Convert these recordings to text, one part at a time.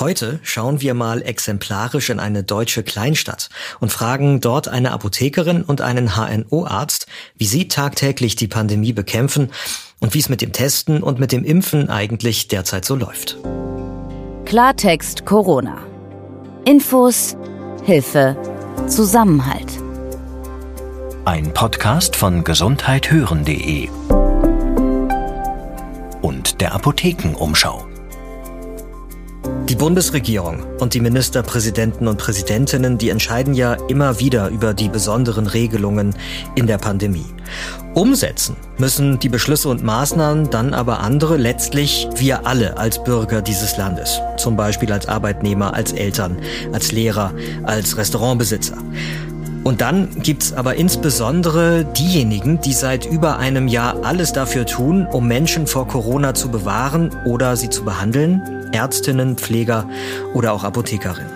Heute schauen wir mal exemplarisch in eine deutsche Kleinstadt und fragen dort eine Apothekerin und einen HNO-Arzt, wie sie tagtäglich die Pandemie bekämpfen und wie es mit dem Testen und mit dem Impfen eigentlich derzeit so läuft. Klartext Corona. Infos, Hilfe, Zusammenhalt. Ein Podcast von gesundheithören.de und der Apothekenumschau. Die Bundesregierung und die Ministerpräsidenten und Präsidentinnen, die entscheiden ja immer wieder über die besonderen Regelungen in der Pandemie. Umsetzen müssen die Beschlüsse und Maßnahmen dann aber andere, letztlich wir alle als Bürger dieses Landes. Zum Beispiel als Arbeitnehmer, als Eltern, als Lehrer, als Restaurantbesitzer. Und dann gibt's aber insbesondere diejenigen, die seit über einem Jahr alles dafür tun, um Menschen vor Corona zu bewahren oder sie zu behandeln. Ärztinnen, Pfleger oder auch Apothekerinnen.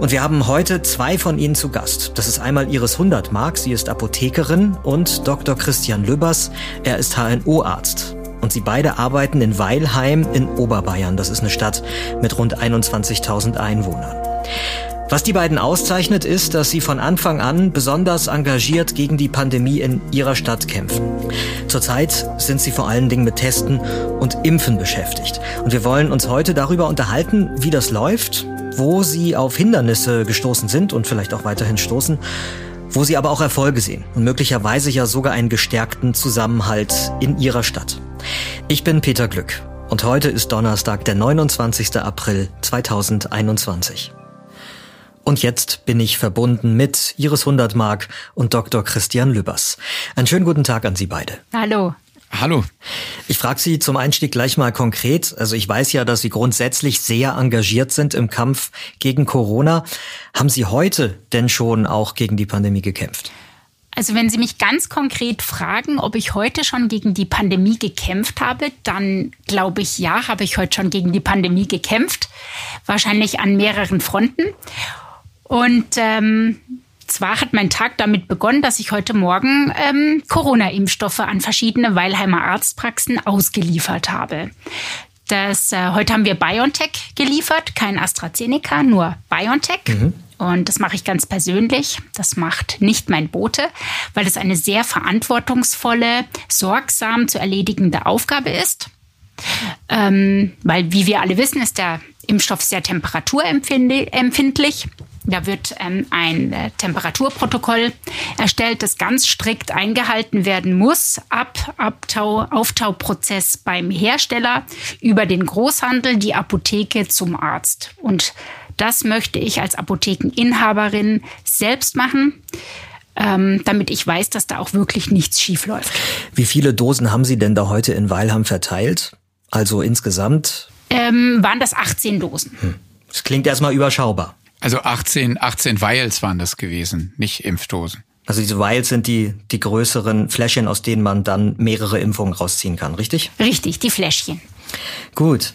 Und wir haben heute zwei von ihnen zu Gast. Das ist einmal Iris Hundertmark, sie ist Apothekerin, und Dr. Christian Lübbers, er ist HNO-Arzt. Und sie beide arbeiten in Weilheim in Oberbayern. Das ist eine Stadt mit rund 21.000 Einwohnern. Was die beiden auszeichnet, ist, dass sie von Anfang an besonders engagiert gegen die Pandemie in ihrer Stadt kämpfen. Zurzeit sind sie vor allen Dingen mit Testen und Impfen beschäftigt. Und wir wollen uns heute darüber unterhalten, wie das läuft, wo sie auf Hindernisse gestoßen sind und vielleicht auch weiterhin stoßen, wo sie aber auch Erfolge sehen und möglicherweise ja sogar einen gestärkten Zusammenhalt in ihrer Stadt. Ich bin Peter Glück und heute ist Donnerstag, der 29. April 2021. Und jetzt bin ich verbunden mit Iris Hundertmark und Dr. Christian Lübbers. Einen schönen guten Tag an Sie beide. Hallo. Hallo. Ich frage Sie zum Einstieg gleich mal konkret. Also ich weiß ja, dass Sie grundsätzlich sehr engagiert sind im Kampf gegen Corona. Haben Sie heute denn schon auch gegen die Pandemie gekämpft? Also wenn Sie mich ganz konkret fragen, ob ich heute schon gegen die Pandemie gekämpft habe, dann glaube ich ja, habe ich heute schon gegen die Pandemie gekämpft. Wahrscheinlich an mehreren Fronten. Und ähm, zwar hat mein Tag damit begonnen, dass ich heute Morgen ähm, Corona-Impfstoffe an verschiedene Weilheimer Arztpraxen ausgeliefert habe. Das, äh, heute haben wir BioNTech geliefert, kein AstraZeneca, nur BioNTech. Mhm. Und das mache ich ganz persönlich. Das macht nicht mein Bote, weil es eine sehr verantwortungsvolle, sorgsam zu erledigende Aufgabe ist. Ähm, weil, wie wir alle wissen, ist der Impfstoff sehr temperaturempfindlich. Da wird ähm, ein äh, Temperaturprotokoll erstellt, das ganz strikt eingehalten werden muss, ab Abtau, Auftauprozess beim Hersteller über den Großhandel, die Apotheke zum Arzt. Und das möchte ich als Apothekeninhaberin selbst machen. Ähm, damit ich weiß, dass da auch wirklich nichts schief läuft. Wie viele Dosen haben Sie denn da heute in Weilham verteilt? Also insgesamt? Ähm, waren das 18 Dosen. Hm. Das klingt erstmal überschaubar. Also 18, 18 Vials waren das gewesen, nicht Impfdosen. Also diese Vials sind die, die größeren Fläschchen, aus denen man dann mehrere Impfungen rausziehen kann, richtig? Richtig, die Fläschchen. Gut.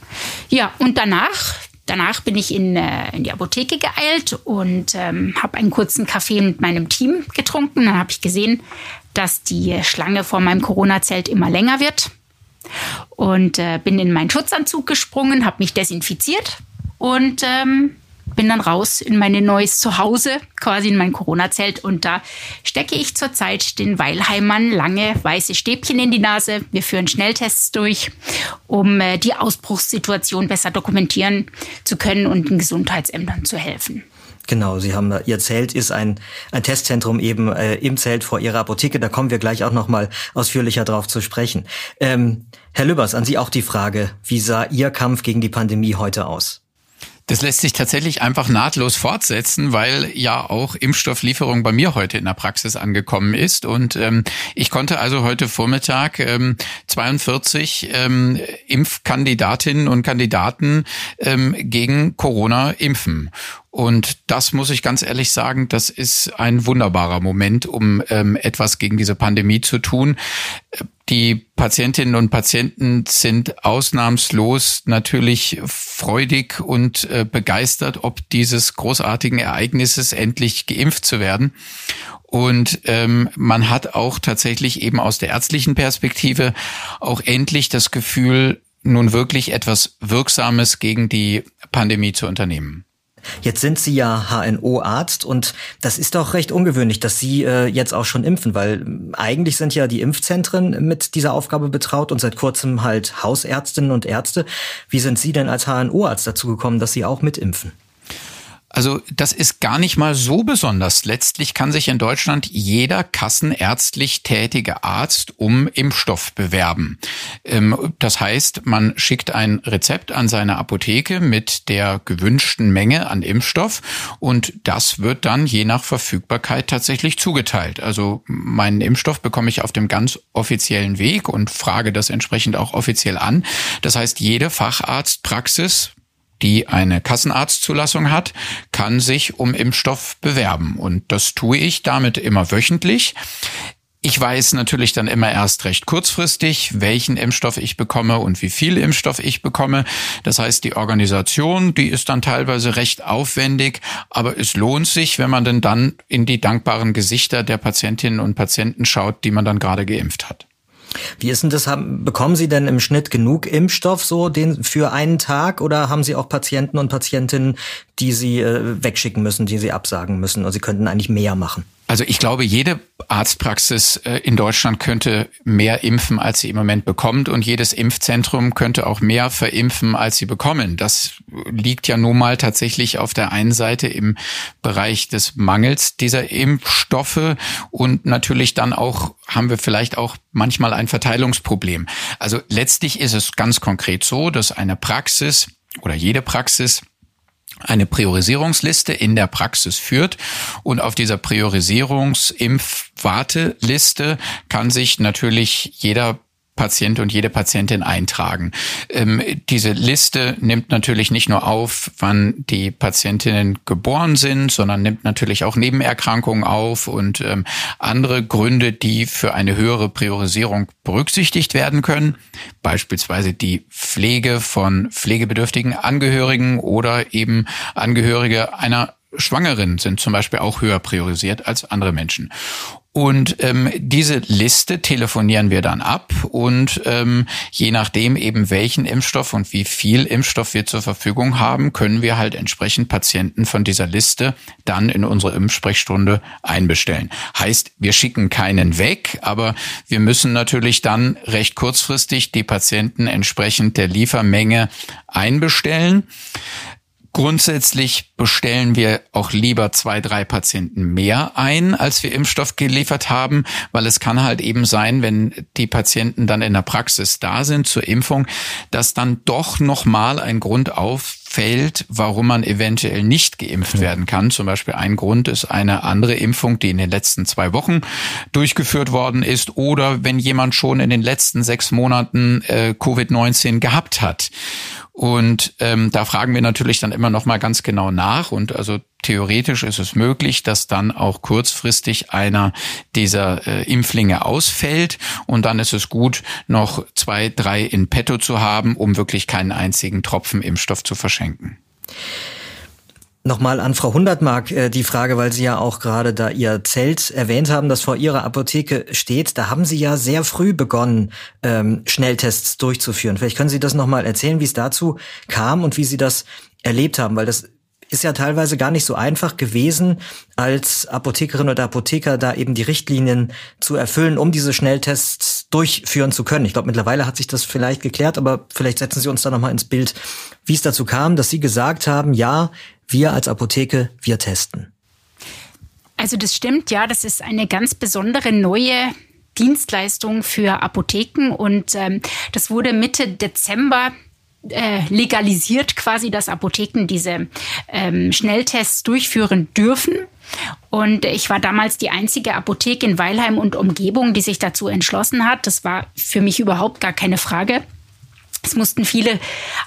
Ja, und danach, danach bin ich in, äh, in die Apotheke geeilt und ähm, habe einen kurzen Kaffee mit meinem Team getrunken. Dann habe ich gesehen, dass die Schlange vor meinem Corona-Zelt immer länger wird. Und äh, bin in meinen Schutzanzug gesprungen, habe mich desinfiziert und ähm, bin dann raus in mein neues Zuhause, quasi in mein Corona-Zelt. Und da stecke ich zurzeit den Weilheimern lange weiße Stäbchen in die Nase. Wir führen Schnelltests durch, um äh, die Ausbruchssituation besser dokumentieren zu können und den Gesundheitsämtern zu helfen. Genau, Sie haben Ihr Zelt ist ein ein Testzentrum eben äh, im Zelt vor Ihrer Apotheke. Da kommen wir gleich auch noch mal ausführlicher drauf zu sprechen. Ähm, Herr Lübbers, an Sie auch die Frage: Wie sah Ihr Kampf gegen die Pandemie heute aus? Das lässt sich tatsächlich einfach nahtlos fortsetzen, weil ja auch Impfstofflieferung bei mir heute in der Praxis angekommen ist. Und ähm, ich konnte also heute Vormittag ähm, 42 ähm, Impfkandidatinnen und Kandidaten ähm, gegen Corona impfen. Und das muss ich ganz ehrlich sagen, das ist ein wunderbarer Moment, um ähm, etwas gegen diese Pandemie zu tun. Die Patientinnen und Patienten sind ausnahmslos natürlich freudig und äh, begeistert, ob dieses großartigen Ereignisses endlich geimpft zu werden. Und ähm, man hat auch tatsächlich eben aus der ärztlichen Perspektive auch endlich das Gefühl, nun wirklich etwas Wirksames gegen die Pandemie zu unternehmen. Jetzt sind Sie ja HNO-Arzt und das ist doch recht ungewöhnlich, dass Sie äh, jetzt auch schon impfen, weil eigentlich sind ja die Impfzentren mit dieser Aufgabe betraut und seit kurzem halt Hausärztinnen und Ärzte. Wie sind Sie denn als HNO-Arzt dazu gekommen, dass Sie auch mitimpfen? Also das ist gar nicht mal so besonders. Letztlich kann sich in Deutschland jeder kassenärztlich tätige Arzt um Impfstoff bewerben. Ähm, das heißt, man schickt ein Rezept an seine Apotheke mit der gewünschten Menge an Impfstoff und das wird dann je nach Verfügbarkeit tatsächlich zugeteilt. Also meinen Impfstoff bekomme ich auf dem ganz offiziellen Weg und frage das entsprechend auch offiziell an. Das heißt, jede Facharztpraxis die eine Kassenarztzulassung hat, kann sich um Impfstoff bewerben. Und das tue ich damit immer wöchentlich. Ich weiß natürlich dann immer erst recht kurzfristig, welchen Impfstoff ich bekomme und wie viel Impfstoff ich bekomme. Das heißt, die Organisation, die ist dann teilweise recht aufwendig, aber es lohnt sich, wenn man denn dann in die dankbaren Gesichter der Patientinnen und Patienten schaut, die man dann gerade geimpft hat. Wie ist denn das? Haben, bekommen Sie denn im Schnitt genug Impfstoff so den für einen Tag oder haben Sie auch Patienten und Patientinnen, die Sie äh, wegschicken müssen, die Sie absagen müssen? Oder Sie könnten eigentlich mehr machen? Also ich glaube, jede Arztpraxis äh, in Deutschland könnte mehr impfen, als sie im Moment bekommt. Und jedes Impfzentrum könnte auch mehr verimpfen, als sie bekommen. Das liegt ja nun mal tatsächlich auf der einen Seite im Bereich des Mangels dieser Impfstoffe. Und natürlich dann auch haben wir vielleicht auch manchmal ein Verteilungsproblem. Also letztlich ist es ganz konkret so, dass eine Praxis oder jede Praxis eine Priorisierungsliste in der Praxis führt. Und auf dieser Priorisierungsimpfwarteliste kann sich natürlich jeder Patient und jede Patientin eintragen. Ähm, diese Liste nimmt natürlich nicht nur auf, wann die Patientinnen geboren sind, sondern nimmt natürlich auch Nebenerkrankungen auf und ähm, andere Gründe, die für eine höhere Priorisierung berücksichtigt werden können. Beispielsweise die Pflege von pflegebedürftigen Angehörigen oder eben Angehörige einer Schwangeren sind zum Beispiel auch höher priorisiert als andere Menschen. Und ähm, diese Liste telefonieren wir dann ab und ähm, je nachdem eben welchen Impfstoff und wie viel Impfstoff wir zur Verfügung haben, können wir halt entsprechend Patienten von dieser Liste dann in unsere Impfsprechstunde einbestellen. Heißt, wir schicken keinen weg, aber wir müssen natürlich dann recht kurzfristig die Patienten entsprechend der Liefermenge einbestellen. Grundsätzlich bestellen wir auch lieber zwei, drei Patienten mehr ein, als wir Impfstoff geliefert haben, weil es kann halt eben sein, wenn die Patienten dann in der Praxis da sind zur Impfung, dass dann doch nochmal ein Grund auffällt, warum man eventuell nicht geimpft werden kann. Zum Beispiel ein Grund ist eine andere Impfung, die in den letzten zwei Wochen durchgeführt worden ist oder wenn jemand schon in den letzten sechs Monaten äh, Covid-19 gehabt hat. Und ähm, da fragen wir natürlich dann immer noch mal ganz genau nach. Und also theoretisch ist es möglich, dass dann auch kurzfristig einer dieser äh, Impflinge ausfällt. Und dann ist es gut, noch zwei, drei in petto zu haben, um wirklich keinen einzigen Tropfen Impfstoff zu verschenken. Nochmal an Frau Hundertmark äh, die Frage, weil Sie ja auch gerade da Ihr Zelt erwähnt haben, das vor Ihrer Apotheke steht. Da haben Sie ja sehr früh begonnen, ähm, Schnelltests durchzuführen. Vielleicht können Sie das nochmal erzählen, wie es dazu kam und wie Sie das erlebt haben, weil das ist ja teilweise gar nicht so einfach gewesen, als Apothekerin oder Apotheker da eben die Richtlinien zu erfüllen, um diese Schnelltests durchführen zu können. Ich glaube, mittlerweile hat sich das vielleicht geklärt, aber vielleicht setzen Sie uns da nochmal ins Bild, wie es dazu kam, dass Sie gesagt haben, ja, wir als Apotheke, wir testen. Also das stimmt, ja, das ist eine ganz besondere neue Dienstleistung für Apotheken und ähm, das wurde Mitte Dezember äh, legalisiert quasi, dass Apotheken diese ähm, Schnelltests durchführen dürfen. Und ich war damals die einzige Apotheke in Weilheim und Umgebung, die sich dazu entschlossen hat. Das war für mich überhaupt gar keine Frage. Es mussten viele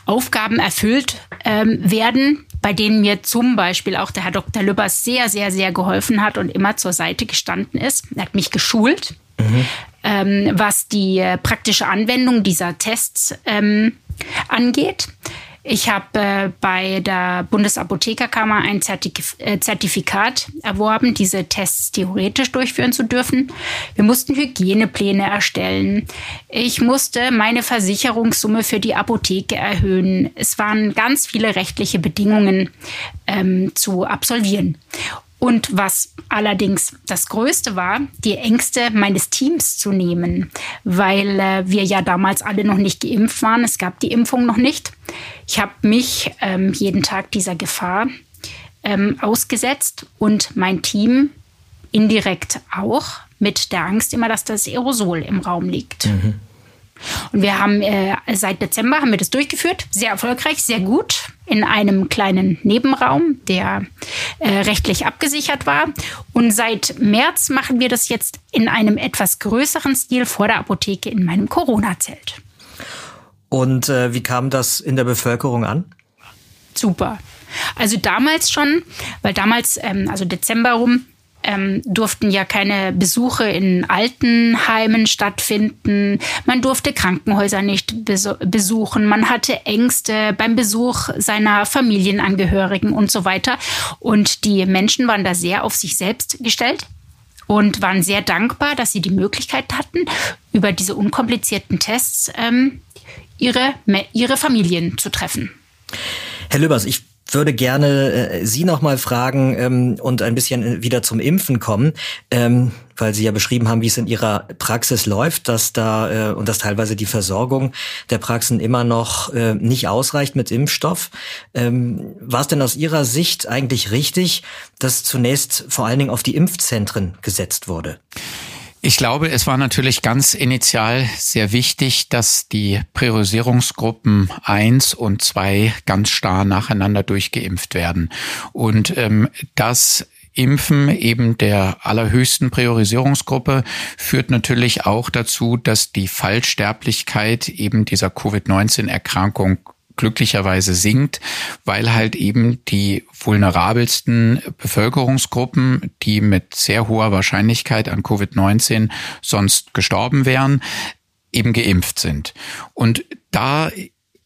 Aufgaben erfüllt ähm, werden, bei denen mir zum Beispiel auch der Herr Dr. Lübbers sehr, sehr, sehr geholfen hat und immer zur Seite gestanden ist. Er hat mich geschult, mhm. ähm, was die äh, praktische Anwendung dieser Tests ähm, angeht. Ich habe äh, bei der Bundesapothekerkammer ein Zertif äh, Zertifikat erworben, diese Tests theoretisch durchführen zu dürfen. Wir mussten Hygienepläne erstellen. Ich musste meine Versicherungssumme für die Apotheke erhöhen. Es waren ganz viele rechtliche Bedingungen ähm, zu absolvieren. Und was allerdings das Größte war, die Ängste meines Teams zu nehmen, weil äh, wir ja damals alle noch nicht geimpft waren. Es gab die Impfung noch nicht. Ich habe mich ähm, jeden Tag dieser Gefahr ähm, ausgesetzt und mein Team indirekt auch mit der Angst immer, dass das Aerosol im Raum liegt. Mhm. Und wir haben äh, seit Dezember haben wir das durchgeführt, sehr erfolgreich, sehr gut, in einem kleinen Nebenraum, der äh, rechtlich abgesichert war. Und seit März machen wir das jetzt in einem etwas größeren Stil vor der Apotheke in meinem Corona-Zelt. Und äh, wie kam das in der Bevölkerung an? Super. Also damals schon, weil damals, ähm, also Dezember rum, ähm, durften ja keine Besuche in Altenheimen stattfinden. Man durfte Krankenhäuser nicht besuchen. Man hatte Ängste beim Besuch seiner Familienangehörigen und so weiter. Und die Menschen waren da sehr auf sich selbst gestellt und waren sehr dankbar, dass sie die Möglichkeit hatten, über diese unkomplizierten Tests ähm, ihre, ihre Familien zu treffen. Herr Lübers, ich würde gerne äh, Sie noch mal fragen ähm, und ein bisschen äh, wieder zum Impfen kommen, ähm, weil Sie ja beschrieben haben, wie es in Ihrer Praxis läuft, dass da äh, und dass teilweise die Versorgung der Praxen immer noch äh, nicht ausreicht mit Impfstoff. Ähm, War es denn aus Ihrer Sicht eigentlich richtig, dass zunächst vor allen Dingen auf die Impfzentren gesetzt wurde? Ich glaube, es war natürlich ganz initial sehr wichtig, dass die Priorisierungsgruppen eins und zwei ganz starr nacheinander durchgeimpft werden. Und ähm, das Impfen eben der allerhöchsten Priorisierungsgruppe führt natürlich auch dazu, dass die Fallsterblichkeit eben dieser Covid-19-Erkrankung glücklicherweise sinkt, weil halt eben die vulnerabelsten Bevölkerungsgruppen, die mit sehr hoher Wahrscheinlichkeit an Covid-19 sonst gestorben wären, eben geimpft sind. Und da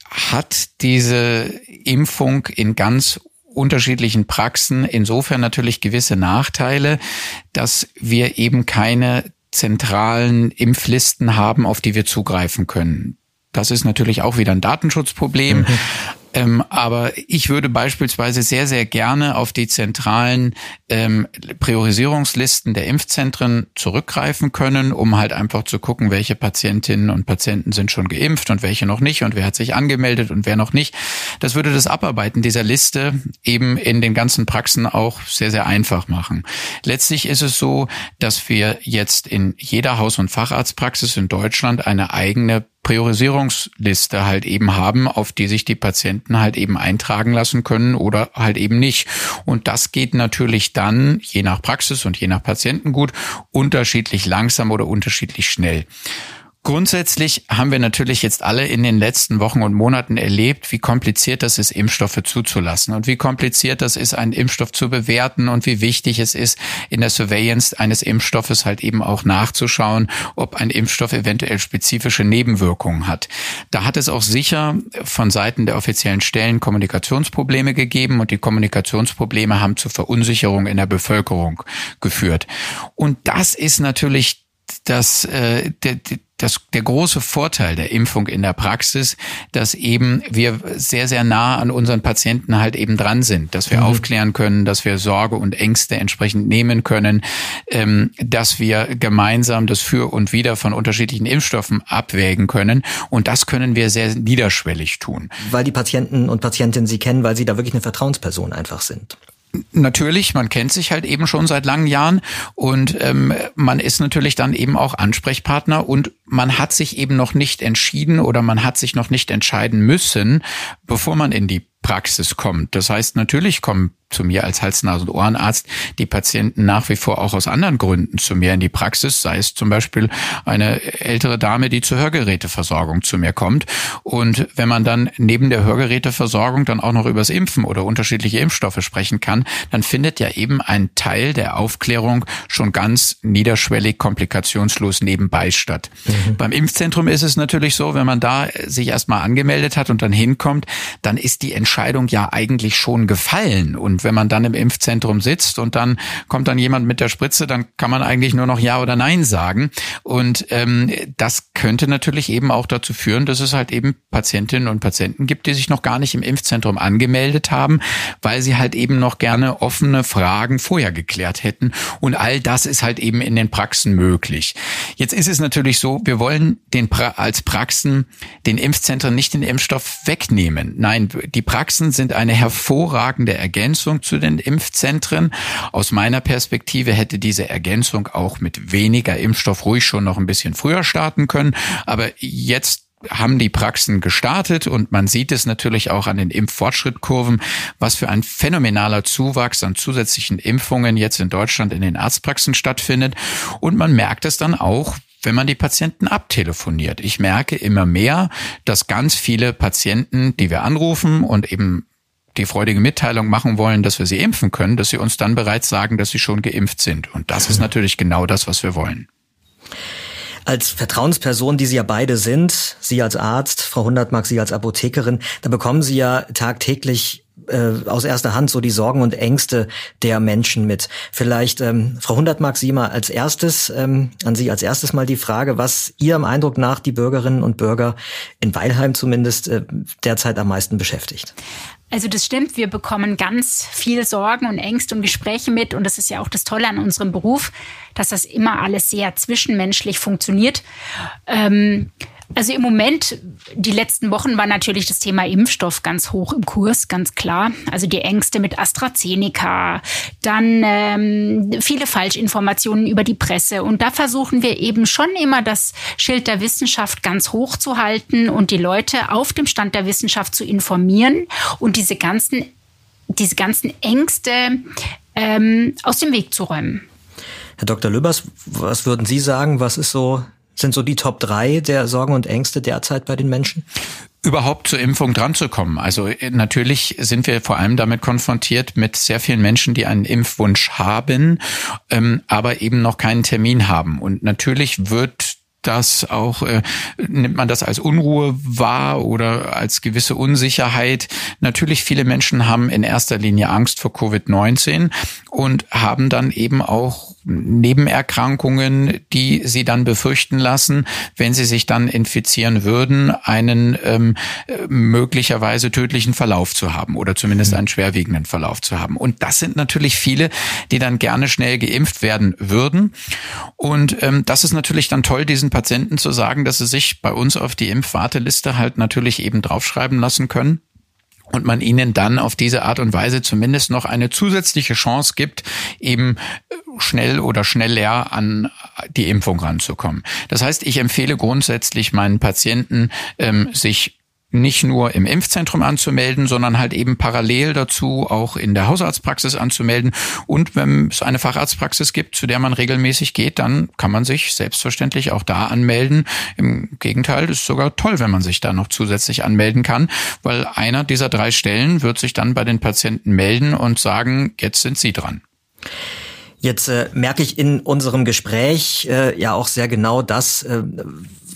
hat diese Impfung in ganz unterschiedlichen Praxen insofern natürlich gewisse Nachteile, dass wir eben keine zentralen Impflisten haben, auf die wir zugreifen können. Das ist natürlich auch wieder ein Datenschutzproblem. Mhm. Ähm, aber ich würde beispielsweise sehr, sehr gerne auf die zentralen ähm, Priorisierungslisten der Impfzentren zurückgreifen können, um halt einfach zu gucken, welche Patientinnen und Patienten sind schon geimpft und welche noch nicht und wer hat sich angemeldet und wer noch nicht. Das würde das Abarbeiten dieser Liste eben in den ganzen Praxen auch sehr, sehr einfach machen. Letztlich ist es so, dass wir jetzt in jeder Haus- und Facharztpraxis in Deutschland eine eigene Priorisierungsliste halt eben haben, auf die sich die Patienten halt eben eintragen lassen können oder halt eben nicht. Und das geht natürlich dann, je nach Praxis und je nach Patientengut, unterschiedlich langsam oder unterschiedlich schnell. Grundsätzlich haben wir natürlich jetzt alle in den letzten Wochen und Monaten erlebt, wie kompliziert das ist, Impfstoffe zuzulassen und wie kompliziert das ist, einen Impfstoff zu bewerten und wie wichtig es ist, in der Surveillance eines Impfstoffes halt eben auch nachzuschauen, ob ein Impfstoff eventuell spezifische Nebenwirkungen hat. Da hat es auch sicher von Seiten der offiziellen Stellen Kommunikationsprobleme gegeben und die Kommunikationsprobleme haben zu Verunsicherung in der Bevölkerung geführt. Und das ist natürlich das, äh, der, das, der große Vorteil der Impfung in der Praxis, dass eben wir sehr, sehr nah an unseren Patienten halt eben dran sind, dass wir mhm. aufklären können, dass wir Sorge und Ängste entsprechend nehmen können, ähm, dass wir gemeinsam das Für und Wider von unterschiedlichen Impfstoffen abwägen können. Und das können wir sehr niederschwellig tun. Weil die Patienten und Patientinnen sie kennen, weil sie da wirklich eine Vertrauensperson einfach sind. Natürlich, man kennt sich halt eben schon seit langen Jahren und ähm, man ist natürlich dann eben auch Ansprechpartner und man hat sich eben noch nicht entschieden oder man hat sich noch nicht entscheiden müssen, bevor man in die Praxis kommt. Das heißt, natürlich kommen zu mir als Hals-, Nasen- und Ohrenarzt die Patienten nach wie vor auch aus anderen Gründen zu mir in die Praxis, sei es zum Beispiel eine ältere Dame, die zur Hörgeräteversorgung zu mir kommt. Und wenn man dann neben der Hörgeräteversorgung dann auch noch übers Impfen oder unterschiedliche Impfstoffe sprechen kann, dann findet ja eben ein Teil der Aufklärung schon ganz niederschwellig, komplikationslos nebenbei statt. Mhm. Beim Impfzentrum ist es natürlich so, wenn man da sich erstmal angemeldet hat und dann hinkommt, dann ist die Entscheidung ja eigentlich schon gefallen. Und wenn man dann im Impfzentrum sitzt und dann kommt dann jemand mit der Spritze, dann kann man eigentlich nur noch Ja oder Nein sagen. Und ähm, das könnte natürlich eben auch dazu führen, dass es halt eben Patientinnen und Patienten gibt, die sich noch gar nicht im Impfzentrum angemeldet haben, weil sie halt eben noch gerne offene Fragen vorher geklärt hätten. Und all das ist halt eben in den Praxen möglich. Jetzt ist es natürlich so, wir wollen den pra als Praxen den Impfzentren nicht den Impfstoff wegnehmen. Nein, die Praxen sind eine hervorragende Ergänzung zu den Impfzentren. Aus meiner Perspektive hätte diese Ergänzung auch mit weniger Impfstoff ruhig schon noch ein bisschen früher starten können. Aber jetzt haben die Praxen gestartet und man sieht es natürlich auch an den Impffortschrittkurven, was für ein phänomenaler Zuwachs an zusätzlichen Impfungen jetzt in Deutschland in den Arztpraxen stattfindet. Und man merkt es dann auch, wenn man die Patienten abtelefoniert. Ich merke immer mehr, dass ganz viele Patienten, die wir anrufen und eben die freudige Mitteilung machen wollen, dass wir sie impfen können, dass sie uns dann bereits sagen, dass sie schon geimpft sind. Und das ist natürlich genau das, was wir wollen. Als Vertrauensperson, die Sie ja beide sind, Sie als Arzt, Frau Hundertmark, Sie als Apothekerin, da bekommen Sie ja tagtäglich äh, aus erster Hand so die Sorgen und Ängste der Menschen mit. Vielleicht, ähm, Frau Hundertmark, Sie mal als erstes, ähm, an Sie als erstes mal die Frage, was Ihrem Eindruck nach die Bürgerinnen und Bürger in Weilheim zumindest äh, derzeit am meisten beschäftigt. Also das stimmt, wir bekommen ganz viel Sorgen und Ängste und Gespräche mit und das ist ja auch das Tolle an unserem Beruf, dass das immer alles sehr zwischenmenschlich funktioniert. Ähm, also im Moment, die letzten Wochen war natürlich das Thema Impfstoff ganz hoch im Kurs, ganz klar. Also die Ängste mit AstraZeneca, dann ähm, viele Falschinformationen über die Presse. Und da versuchen wir eben schon immer das Schild der Wissenschaft ganz hoch zu halten und die Leute auf dem Stand der Wissenschaft zu informieren und diese ganzen, diese ganzen Ängste ähm, aus dem Weg zu räumen. Herr Dr. Löbers, was würden Sie sagen? Was ist so sind so die Top drei der Sorgen und Ängste derzeit bei den Menschen? überhaupt zur Impfung dran zu kommen. Also äh, natürlich sind wir vor allem damit konfrontiert mit sehr vielen Menschen, die einen Impfwunsch haben, ähm, aber eben noch keinen Termin haben. Und natürlich wird das auch, äh, nimmt man das als Unruhe wahr oder als gewisse Unsicherheit. Natürlich, viele Menschen haben in erster Linie Angst vor Covid-19 und haben dann eben auch Nebenerkrankungen, die sie dann befürchten lassen, wenn sie sich dann infizieren würden, einen ähm, möglicherweise tödlichen Verlauf zu haben oder zumindest einen schwerwiegenden Verlauf zu haben. Und das sind natürlich viele, die dann gerne schnell geimpft werden würden. Und ähm, das ist natürlich dann toll, diesen Patienten zu sagen, dass sie sich bei uns auf die Impfwarteliste halt natürlich eben draufschreiben lassen können und man ihnen dann auf diese Art und Weise zumindest noch eine zusätzliche Chance gibt, eben äh, schnell oder schneller an die Impfung ranzukommen. Das heißt, ich empfehle grundsätzlich meinen Patienten, ähm, sich nicht nur im Impfzentrum anzumelden, sondern halt eben parallel dazu auch in der Hausarztpraxis anzumelden. Und wenn es eine Facharztpraxis gibt, zu der man regelmäßig geht, dann kann man sich selbstverständlich auch da anmelden. Im Gegenteil, ist sogar toll, wenn man sich da noch zusätzlich anmelden kann, weil einer dieser drei Stellen wird sich dann bei den Patienten melden und sagen, jetzt sind Sie dran. Jetzt äh, merke ich in unserem Gespräch äh, ja auch sehr genau das, äh,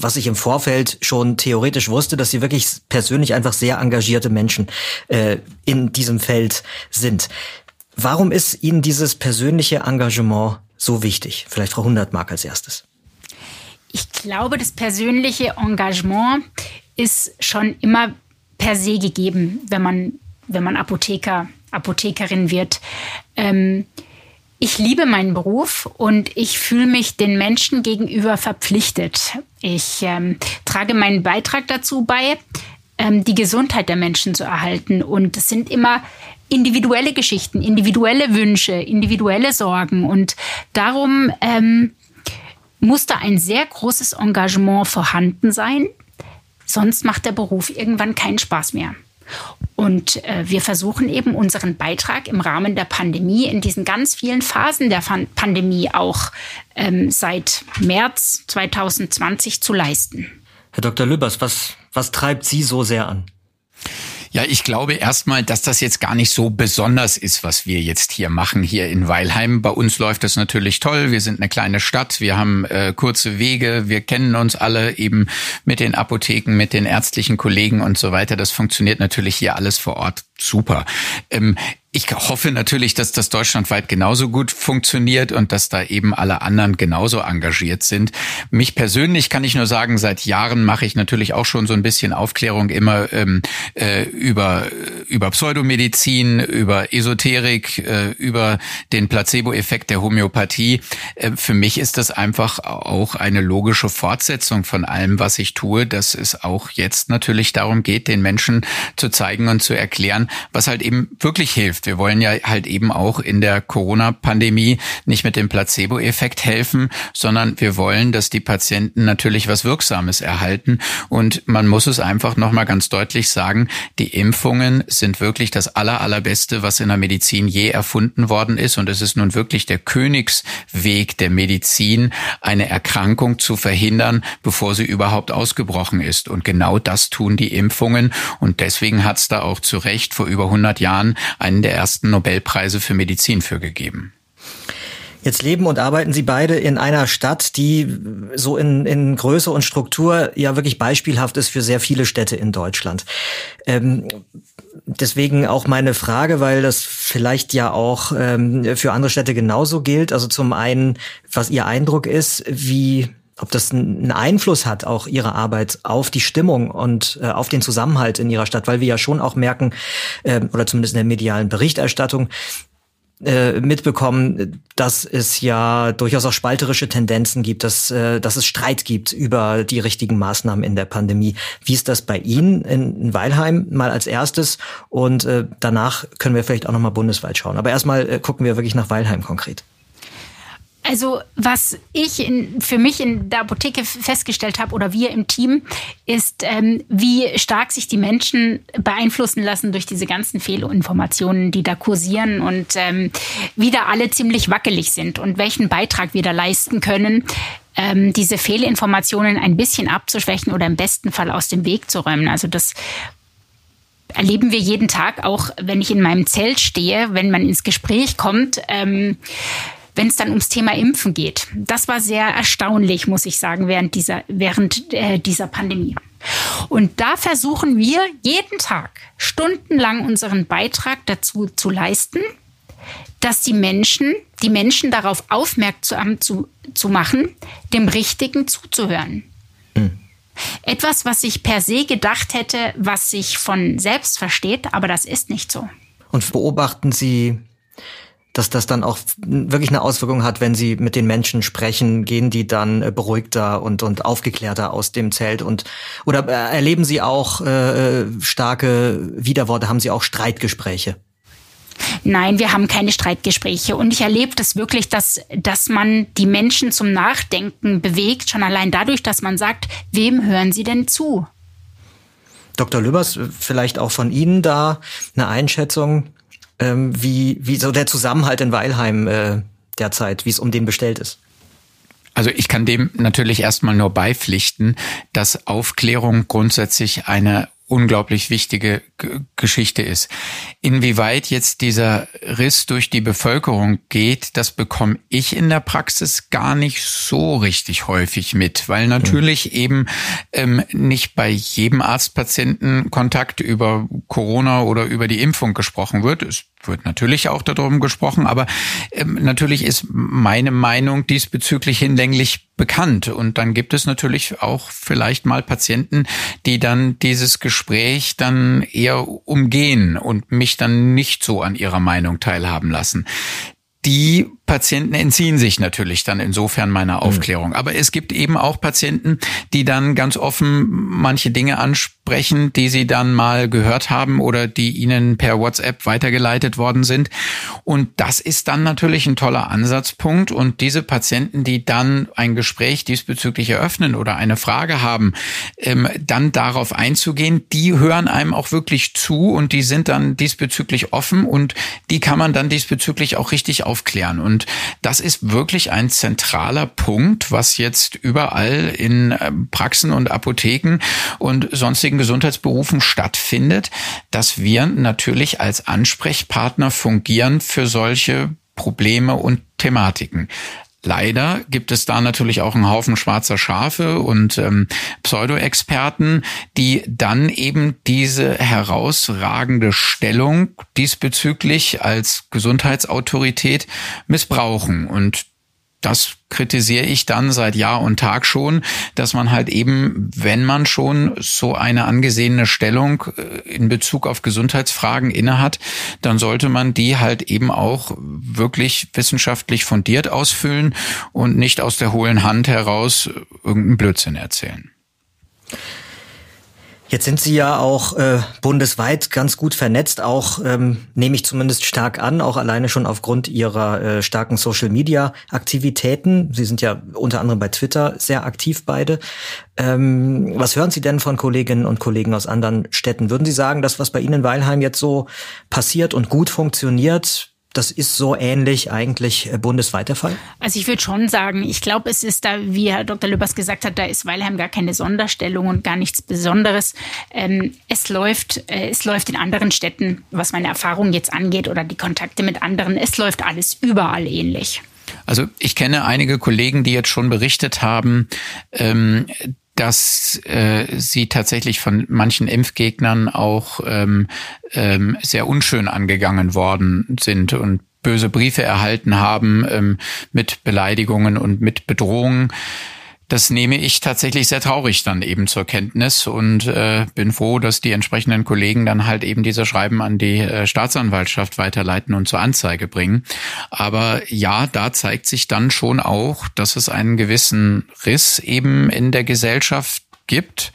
was ich im Vorfeld schon theoretisch wusste, dass Sie wirklich persönlich einfach sehr engagierte Menschen äh, in diesem Feld sind. Warum ist Ihnen dieses persönliche Engagement so wichtig? Vielleicht Frau Hundertmark als erstes. Ich glaube, das persönliche Engagement ist schon immer per se gegeben, wenn man, wenn man Apotheker, Apothekerin wird. Ähm, ich liebe meinen Beruf und ich fühle mich den Menschen gegenüber verpflichtet. Ich ähm, trage meinen Beitrag dazu bei, ähm, die Gesundheit der Menschen zu erhalten. Und es sind immer individuelle Geschichten, individuelle Wünsche, individuelle Sorgen. Und darum ähm, muss da ein sehr großes Engagement vorhanden sein. Sonst macht der Beruf irgendwann keinen Spaß mehr. Und äh, wir versuchen eben unseren Beitrag im Rahmen der Pandemie, in diesen ganz vielen Phasen der Pandemie auch ähm, seit März 2020 zu leisten. Herr Dr. Lübbers, was, was treibt Sie so sehr an? Ja, ich glaube erstmal, dass das jetzt gar nicht so besonders ist, was wir jetzt hier machen, hier in Weilheim. Bei uns läuft das natürlich toll. Wir sind eine kleine Stadt, wir haben äh, kurze Wege, wir kennen uns alle eben mit den Apotheken, mit den ärztlichen Kollegen und so weiter. Das funktioniert natürlich hier alles vor Ort super. Ähm, ich hoffe natürlich, dass das deutschlandweit genauso gut funktioniert und dass da eben alle anderen genauso engagiert sind. Mich persönlich kann ich nur sagen, seit Jahren mache ich natürlich auch schon so ein bisschen Aufklärung immer ähm, äh, über, über Pseudomedizin, über Esoterik, äh, über den Placebo-Effekt der Homöopathie. Äh, für mich ist das einfach auch eine logische Fortsetzung von allem, was ich tue, dass es auch jetzt natürlich darum geht, den Menschen zu zeigen und zu erklären, was halt eben wirklich hilft wir wollen ja halt eben auch in der Corona-Pandemie nicht mit dem Placebo-Effekt helfen, sondern wir wollen, dass die Patienten natürlich was Wirksames erhalten. Und man muss es einfach nochmal ganz deutlich sagen, die Impfungen sind wirklich das aller, allerbeste, was in der Medizin je erfunden worden ist. Und es ist nun wirklich der Königsweg der Medizin, eine Erkrankung zu verhindern, bevor sie überhaupt ausgebrochen ist. Und genau das tun die Impfungen. Und deswegen hat es da auch zu Recht vor über 100 Jahren einen der ersten Nobelpreise für Medizin für gegeben. Jetzt leben und arbeiten Sie beide in einer Stadt, die so in, in Größe und Struktur ja wirklich beispielhaft ist für sehr viele Städte in Deutschland. Ähm, deswegen auch meine Frage, weil das vielleicht ja auch ähm, für andere Städte genauso gilt. Also zum einen, was Ihr Eindruck ist, wie ob das einen Einfluss hat, auch ihre Arbeit auf die Stimmung und äh, auf den Zusammenhalt in ihrer Stadt, weil wir ja schon auch merken, äh, oder zumindest in der medialen Berichterstattung, äh, mitbekommen, dass es ja durchaus auch spalterische Tendenzen gibt, dass, äh, dass es Streit gibt über die richtigen Maßnahmen in der Pandemie. Wie ist das bei Ihnen in, Weilheim mal als erstes? Und äh, danach können wir vielleicht auch nochmal bundesweit schauen. Aber erstmal äh, gucken wir wirklich nach Weilheim konkret. Also was ich in, für mich in der Apotheke festgestellt habe oder wir im Team, ist, ähm, wie stark sich die Menschen beeinflussen lassen durch diese ganzen Fehlinformationen, die da kursieren und ähm, wie da alle ziemlich wackelig sind und welchen Beitrag wir da leisten können, ähm, diese Fehlinformationen ein bisschen abzuschwächen oder im besten Fall aus dem Weg zu räumen. Also das erleben wir jeden Tag, auch wenn ich in meinem Zelt stehe, wenn man ins Gespräch kommt. Ähm, wenn es dann ums Thema Impfen geht. Das war sehr erstaunlich, muss ich sagen, während dieser, während äh, dieser Pandemie. Und da versuchen wir jeden Tag stundenlang unseren Beitrag dazu zu leisten, dass die Menschen, die Menschen darauf aufmerksam zu, zu machen, dem Richtigen zuzuhören. Mhm. Etwas, was ich per se gedacht hätte, was sich von selbst versteht, aber das ist nicht so. Und beobachten Sie dass das dann auch wirklich eine Auswirkung hat, wenn sie mit den Menschen sprechen, gehen die dann äh, beruhigter und, und aufgeklärter aus dem Zelt und oder äh, erleben sie auch äh, starke Widerworte, haben sie auch Streitgespräche? Nein, wir haben keine Streitgespräche. Und ich erlebe das wirklich, dass, dass man die Menschen zum Nachdenken bewegt, schon allein dadurch, dass man sagt, wem hören sie denn zu? Dr. Lübbers, vielleicht auch von Ihnen da eine Einschätzung ähm, wie, wie so der Zusammenhalt in Weilheim äh, derzeit, wie es um den bestellt ist. Also ich kann dem natürlich erstmal nur beipflichten, dass Aufklärung grundsätzlich eine unglaublich wichtige G Geschichte ist. Inwieweit jetzt dieser Riss durch die Bevölkerung geht, das bekomme ich in der Praxis gar nicht so richtig häufig mit, weil natürlich mhm. eben ähm, nicht bei jedem Arztpatienten Kontakt über Corona oder über die Impfung gesprochen wird. Es wird natürlich auch darum gesprochen, aber ähm, natürlich ist meine Meinung diesbezüglich hinlänglich bekannt. Und dann gibt es natürlich auch vielleicht mal Patienten, die dann dieses Gespräch dann eher umgehen und mich dann nicht so an ihrer Meinung teilhaben lassen. Die Patienten entziehen sich natürlich dann insofern meiner mhm. Aufklärung. Aber es gibt eben auch Patienten, die dann ganz offen manche Dinge ansprechen, die sie dann mal gehört haben oder die ihnen per WhatsApp weitergeleitet worden sind. Und das ist dann natürlich ein toller Ansatzpunkt. Und diese Patienten, die dann ein Gespräch diesbezüglich eröffnen oder eine Frage haben, ähm, dann darauf einzugehen, die hören einem auch wirklich zu und die sind dann diesbezüglich offen und die kann man dann diesbezüglich auch richtig aufklären. Und und das ist wirklich ein zentraler Punkt, was jetzt überall in ähm, Praxen und Apotheken und sonstigen Gesundheitsberufen stattfindet, dass wir natürlich als Ansprechpartner fungieren für solche Probleme und Thematiken. Leider gibt es da natürlich auch einen Haufen schwarzer Schafe und ähm, Pseudo-Experten, die dann eben diese herausragende Stellung diesbezüglich als Gesundheitsautorität missbrauchen. Und das kritisiere ich dann seit Jahr und Tag schon, dass man halt eben, wenn man schon so eine angesehene Stellung äh, in Bezug auf Gesundheitsfragen innehat, dann sollte man die halt eben auch wirklich wissenschaftlich fundiert ausfüllen und nicht aus der hohlen Hand heraus irgendeinen Blödsinn erzählen. Jetzt sind Sie ja auch äh, bundesweit ganz gut vernetzt, auch ähm, nehme ich zumindest stark an, auch alleine schon aufgrund Ihrer äh, starken Social-Media-Aktivitäten. Sie sind ja unter anderem bei Twitter sehr aktiv beide. Ähm, was hören Sie denn von Kolleginnen und Kollegen aus anderen Städten? Würden Sie sagen, dass was bei Ihnen in Weilheim jetzt so passiert und gut funktioniert, das ist so ähnlich eigentlich äh, bundesweit der Fall? Also ich würde schon sagen, ich glaube, es ist da, wie Herr Dr. Lübers gesagt hat, da ist Weilheim gar keine Sonderstellung und gar nichts Besonderes. Ähm, es läuft, äh, es läuft in anderen Städten, was meine Erfahrung jetzt angeht oder die Kontakte mit anderen, es läuft alles überall ähnlich. Also ich kenne einige Kollegen, die jetzt schon berichtet haben, ähm, dass äh, sie tatsächlich von manchen Impfgegnern auch ähm, ähm, sehr unschön angegangen worden sind und böse Briefe erhalten haben ähm, mit Beleidigungen und mit Bedrohungen. Das nehme ich tatsächlich sehr traurig dann eben zur Kenntnis und äh, bin froh, dass die entsprechenden Kollegen dann halt eben diese Schreiben an die äh, Staatsanwaltschaft weiterleiten und zur Anzeige bringen. Aber ja, da zeigt sich dann schon auch, dass es einen gewissen Riss eben in der Gesellschaft gibt.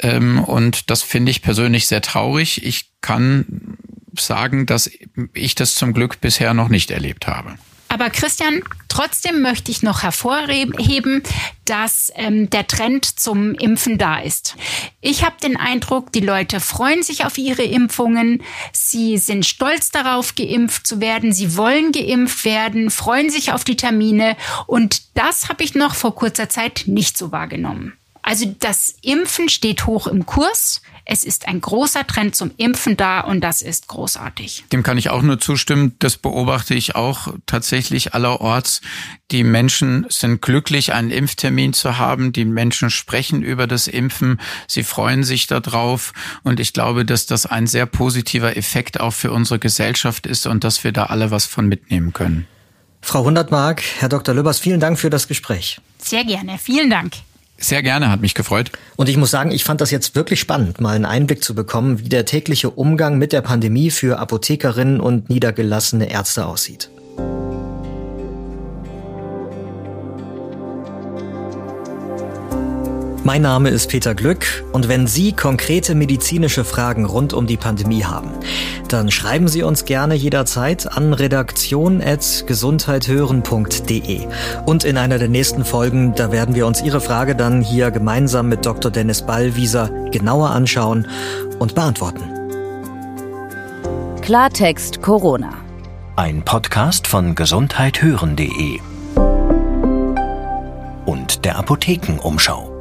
Ähm, und das finde ich persönlich sehr traurig. Ich kann sagen, dass ich das zum Glück bisher noch nicht erlebt habe. Aber Christian, trotzdem möchte ich noch hervorheben, dass ähm, der Trend zum Impfen da ist. Ich habe den Eindruck, die Leute freuen sich auf ihre Impfungen, sie sind stolz darauf, geimpft zu werden, sie wollen geimpft werden, freuen sich auf die Termine und das habe ich noch vor kurzer Zeit nicht so wahrgenommen. Also das Impfen steht hoch im Kurs. Es ist ein großer Trend zum Impfen da und das ist großartig. Dem kann ich auch nur zustimmen. Das beobachte ich auch tatsächlich allerorts. Die Menschen sind glücklich, einen Impftermin zu haben. Die Menschen sprechen über das Impfen. Sie freuen sich darauf. Und ich glaube, dass das ein sehr positiver Effekt auch für unsere Gesellschaft ist und dass wir da alle was von mitnehmen können. Frau Hundertmark, Herr Dr. Löbers, vielen Dank für das Gespräch. Sehr gerne. Vielen Dank. Sehr gerne, hat mich gefreut. Und ich muss sagen, ich fand das jetzt wirklich spannend, mal einen Einblick zu bekommen, wie der tägliche Umgang mit der Pandemie für Apothekerinnen und niedergelassene Ärzte aussieht. Mein Name ist Peter Glück und wenn Sie konkrete medizinische Fragen rund um die Pandemie haben, dann schreiben Sie uns gerne jederzeit an redaktion.gesundheithören.de. Und in einer der nächsten Folgen, da werden wir uns Ihre Frage dann hier gemeinsam mit Dr. Dennis Ballwieser genauer anschauen und beantworten. Klartext Corona. Ein Podcast von gesundheithören.de und der Apothekenumschau.